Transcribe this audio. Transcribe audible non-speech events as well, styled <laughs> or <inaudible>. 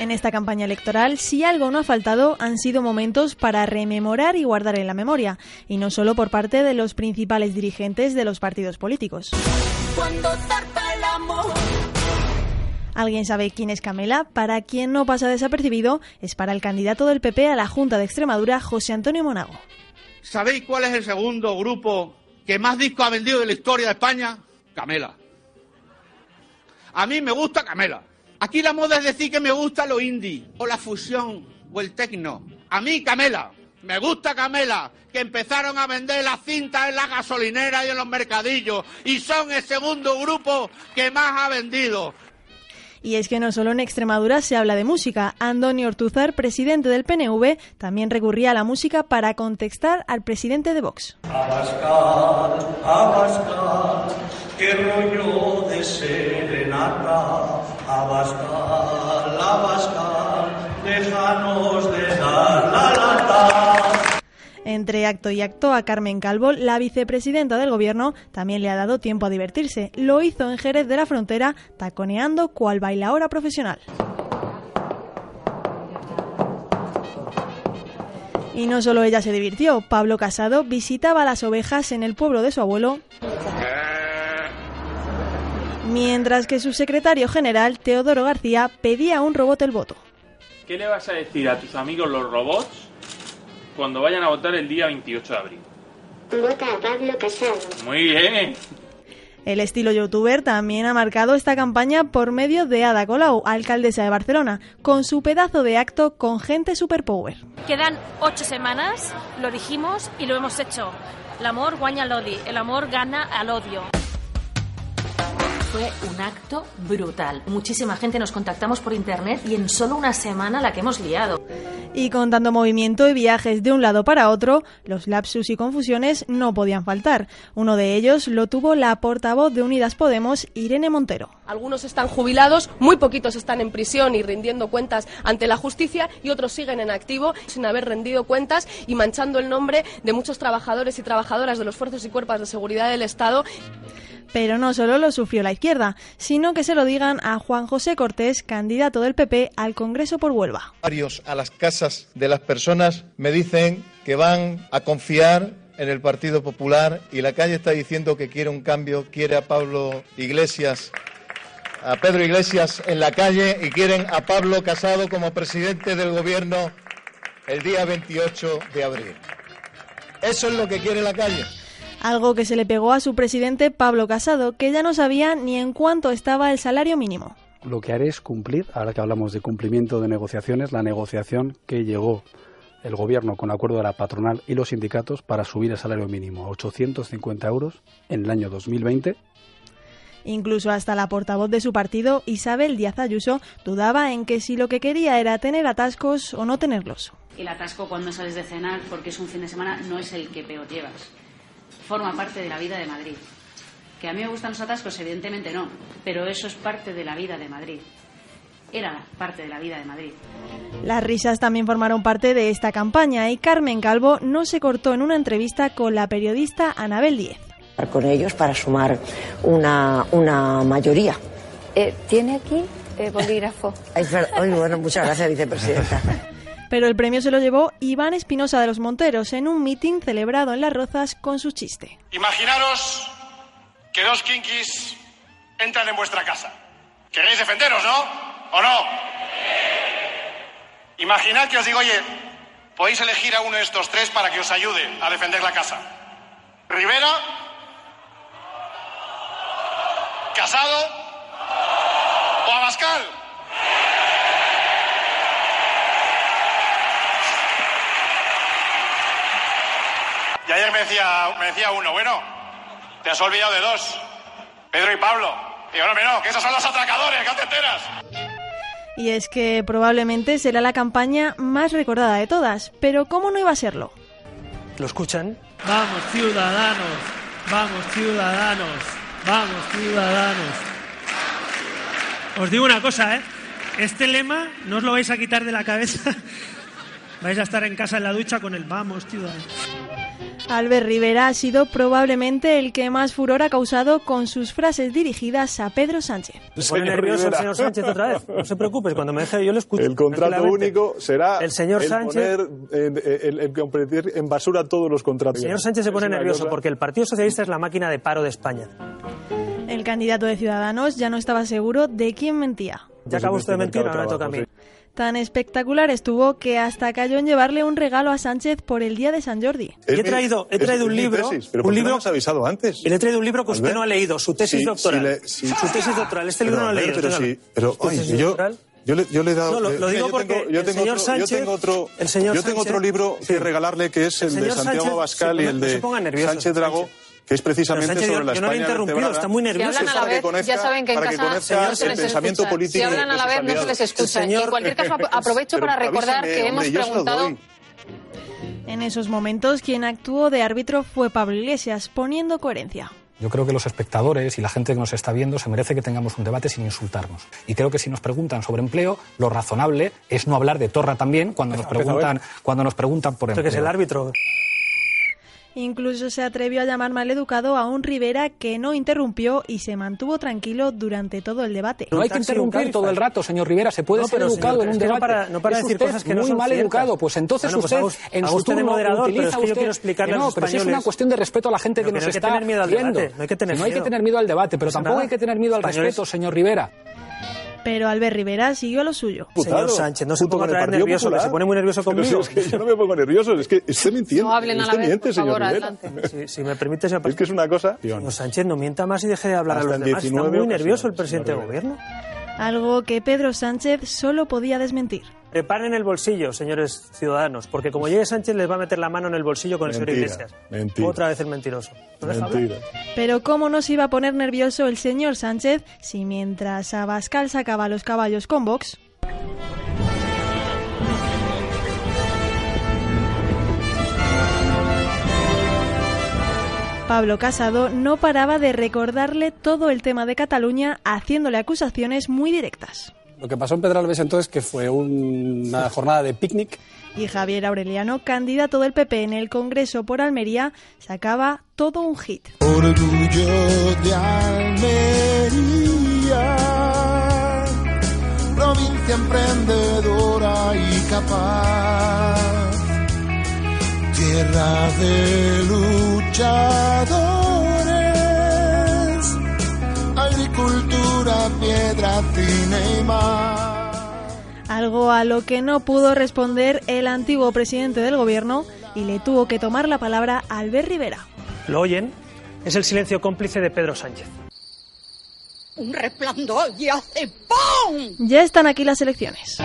En esta campaña electoral, si algo no ha faltado, han sido momentos para rememorar y guardar en la memoria, y no solo por parte de los principales dirigentes de los partidos políticos. ¿Alguien sabe quién es Camela? Para quien no pasa desapercibido, es para el candidato del PP a la Junta de Extremadura, José Antonio Monago. ¿Sabéis cuál es el segundo grupo que más discos ha vendido de la historia de España? Camela. A mí me gusta Camela. Aquí la moda es decir que me gusta lo indie, o la fusión, o el tecno. A mí Camela. Me gusta Camela, que empezaron a vender las cintas en la gasolinera y en los mercadillos, y son el segundo grupo que más ha vendido. Y es que no solo en Extremadura se habla de música. Antonio Ortuzar, presidente del PNV, también recurría a la música para contestar al presidente de Vox. Abascal, Abascal, qué rollo de serenata. Abascal, Abascal, déjanos de la lata. Entre acto y acto, a Carmen Calvo, la vicepresidenta del gobierno, también le ha dado tiempo a divertirse. Lo hizo en Jerez de la Frontera, taconeando cual bailaora profesional. Y no solo ella se divirtió, Pablo Casado visitaba las ovejas en el pueblo de su abuelo, mientras que su secretario general, Teodoro García, pedía a un robot el voto. ¿Qué le vas a decir a tus amigos los robots cuando vayan a votar el día 28 de abril? Vota a Pablo Casado. Muy bien. El estilo youtuber también ha marcado esta campaña por medio de Ada Colau, alcaldesa de Barcelona, con su pedazo de acto con gente superpower. Quedan ocho semanas, lo dijimos y lo hemos hecho. El amor guaña al odio, el amor gana al odio. Fue un acto brutal. Muchísima gente nos contactamos por internet y en solo una semana la que hemos liado. Y con tanto movimiento y viajes de un lado para otro, los lapsus y confusiones no podían faltar. Uno de ellos lo tuvo la portavoz de Unidas Podemos, Irene Montero. Algunos están jubilados, muy poquitos están en prisión y rindiendo cuentas ante la justicia y otros siguen en activo sin haber rendido cuentas y manchando el nombre de muchos trabajadores y trabajadoras de los fuerzas y cuerpos de seguridad del Estado. Pero no solo lo sufrió la izquierda, sino que se lo digan a Juan José Cortés, candidato del PP al Congreso por Huelva. Varios a las casas de las personas me dicen que van a confiar en el Partido Popular y la calle está diciendo que quiere un cambio, quiere a Pablo Iglesias, a Pedro Iglesias en la calle y quieren a Pablo Casado como presidente del gobierno el día 28 de abril. Eso es lo que quiere la calle. Algo que se le pegó a su presidente Pablo Casado, que ya no sabía ni en cuánto estaba el salario mínimo. Lo que haré es cumplir, ahora que hablamos de cumplimiento de negociaciones, la negociación que llegó el gobierno con acuerdo de la patronal y los sindicatos para subir el salario mínimo a 850 euros en el año 2020 Incluso hasta la portavoz de su partido, Isabel Díaz Ayuso, dudaba en que si lo que quería era tener atascos o no tenerlos. El atasco cuando sales de cenar porque es un fin de semana no es el que peor llevas. Forma parte de la vida de Madrid. ¿Que a mí me gustan los atascos? Evidentemente no, pero eso es parte de la vida de Madrid. Era parte de la vida de Madrid. Las risas también formaron parte de esta campaña y Carmen Calvo no se cortó en una entrevista con la periodista Anabel Díez. con ellos para sumar una, una mayoría. Eh, ¿Tiene aquí eh, bolígrafo? Ay, bueno, muchas gracias, vicepresidenta. <laughs> Pero el premio se lo llevó Iván Espinosa de los Monteros en un mitin celebrado en Las Rozas con su chiste. Imaginaros que dos kinkis entran en vuestra casa. Queréis defenderos, ¿no? ¿O no? Imaginad que os digo, oye, podéis elegir a uno de estos tres para que os ayude a defender la casa. Rivera, Casado o Abascal. Ayer me decía, me decía uno, bueno, te has olvidado de dos, Pedro y Pablo. Y yo, no, no, que esos son los atracadores, que no te enteras. Y es que probablemente será la campaña más recordada de todas, pero ¿cómo no iba a serlo? ¿Lo escuchan? Vamos, ciudadanos, vamos, ciudadanos, vamos, ciudadanos. Os digo una cosa, ¿eh? Este lema no os lo vais a quitar de la cabeza. <laughs> vais a estar en casa en la ducha con el vamos, ciudadanos. Albert Rivera ha sido probablemente el que más furor ha causado con sus frases dirigidas a Pedro Sánchez. Se pone nervioso el señor Sánchez otra vez. No se preocupe, cuando me deje yo lo escucho. El contrato único será El señor Sánchez- poner en, convertir basura todos los contratos. El señor Sánchez se pone nervioso cosa- porque el Partido Socialista es la máquina de paro de España. El candidato de Ciudadanos ya no estaba seguro de quién mentía. Ya acabó usted de mentir, ahora me toca a mí. Tan espectacular estuvo que hasta cayó en llevarle un regalo a Sánchez por el día de San Jordi. Y he traído, he traído un libro, un libro, has avisado antes? le he traído un libro que usted no ha leído, su tesis Sí, doctoral. sí le- sí. Su tesis doctoral, este libro Pero, no lo ha leído. Pero, sí, pero tesis yo, doctoral. yo, le, yo le he dado. No, lo- lo digo yo porque tengo, yo el tengo señor otro, Sánchez- yo tengo otro, el señor yo tengo Sánchez- otro libro que regalarle que es el, de señor Santiago Sánchez- Abascal sí, y el no se de ponga nervioso, Sánchez Dragó, que es precisamente sobre yo- la yo no España interrumpido, está muy nervioso. Es Si hablan a para la que vez, conozca- ya saben que en casa señor, se el les pensamiento escucha. político Si hablan a de la vez, no se les escucha. En cualquier caso, ap- <laughs> aprovecho Pero para recordar avísame, que hemos hombre, preguntado... En esos momentos, quien actuó de árbitro fue Pablo Iglesias, poniendo coherencia. Yo creo que los espectadores y la gente que nos está viendo se merece que tengamos un debate sin insultarnos. Y creo que si nos preguntan sobre empleo, lo razonable es no hablar de torra también cuando nos preguntan, cuando nos preguntan por empleo. que es el árbitro. Incluso se atrevió a llamar maleducado a un Rivera que no interrumpió y se mantuvo tranquilo durante todo el debate. No hay que interrumpir todo el rato, señor Rivera. Se puede No, ser pero, educado señor, en un que no debate. para- no para Es decir usted cosas que no muy son mal ciertas. educado. Pues entonces Bueno, pues usted en su turno moderador, pero utiliza es que yo usted- quiero explicarle Que a no, los pero si es una cuestión de respeto a la gente Pero que que nos no hay que está tener miedo al viendo. debate, no hay que tener no hay que miedo. tener miedo al debate, pero Pues tampoco nada. hay que tener miedo al Españoles- respeto, señor Rivera. Pero Albert Rivera siguió a lo suyo. Señor Sánchez, no se ponga otra vez nervioso, que se pone muy nervioso Pero conmigo. si es que yo no me pongo nervioso, es que esté mintiendo. No hablen a la usted vez, miente, por señor favor, Rivera. adelante. <laughs> Si, si me permite, señor Es que es una cosa. Señor Sánchez, no mienta más y deje de hablar Hasta a los demás. Está 19 muy nervioso el presidente señor gobierno. Algo que Pedro Sánchez solo podía desmentir. Preparen el bolsillo, señores ciudadanos, porque como llegue Sánchez les va a meter la mano en el bolsillo con el señor Mentira, Iglesias. mentira. Otra vez el mentiroso. Mentira. Pero ¿cómo no se iba a poner nervioso el señor Sánchez si mientras Abascal sacaba los caballos con Vox, Pablo Casado no paraba de recordarle todo el tema de Cataluña haciéndole acusaciones muy directas. Lo que pasó en Pedralbes entonces que fue una jornada de picnic. Y Javier Aureliano, candidato del PP en el Congreso por Almería, sacaba todo un hit. Orgullo de Almería, provincia emprendedora y capaz, tierra de luchadores, Algo a lo que no pudo responder el antiguo presidente del gobierno y le tuvo que tomar la palabra a Albert Rivera. ¿Lo oyen? Es el silencio cómplice de Pedro Sánchez. Un resplandor y hace ¡pum! Ya están aquí las elecciones.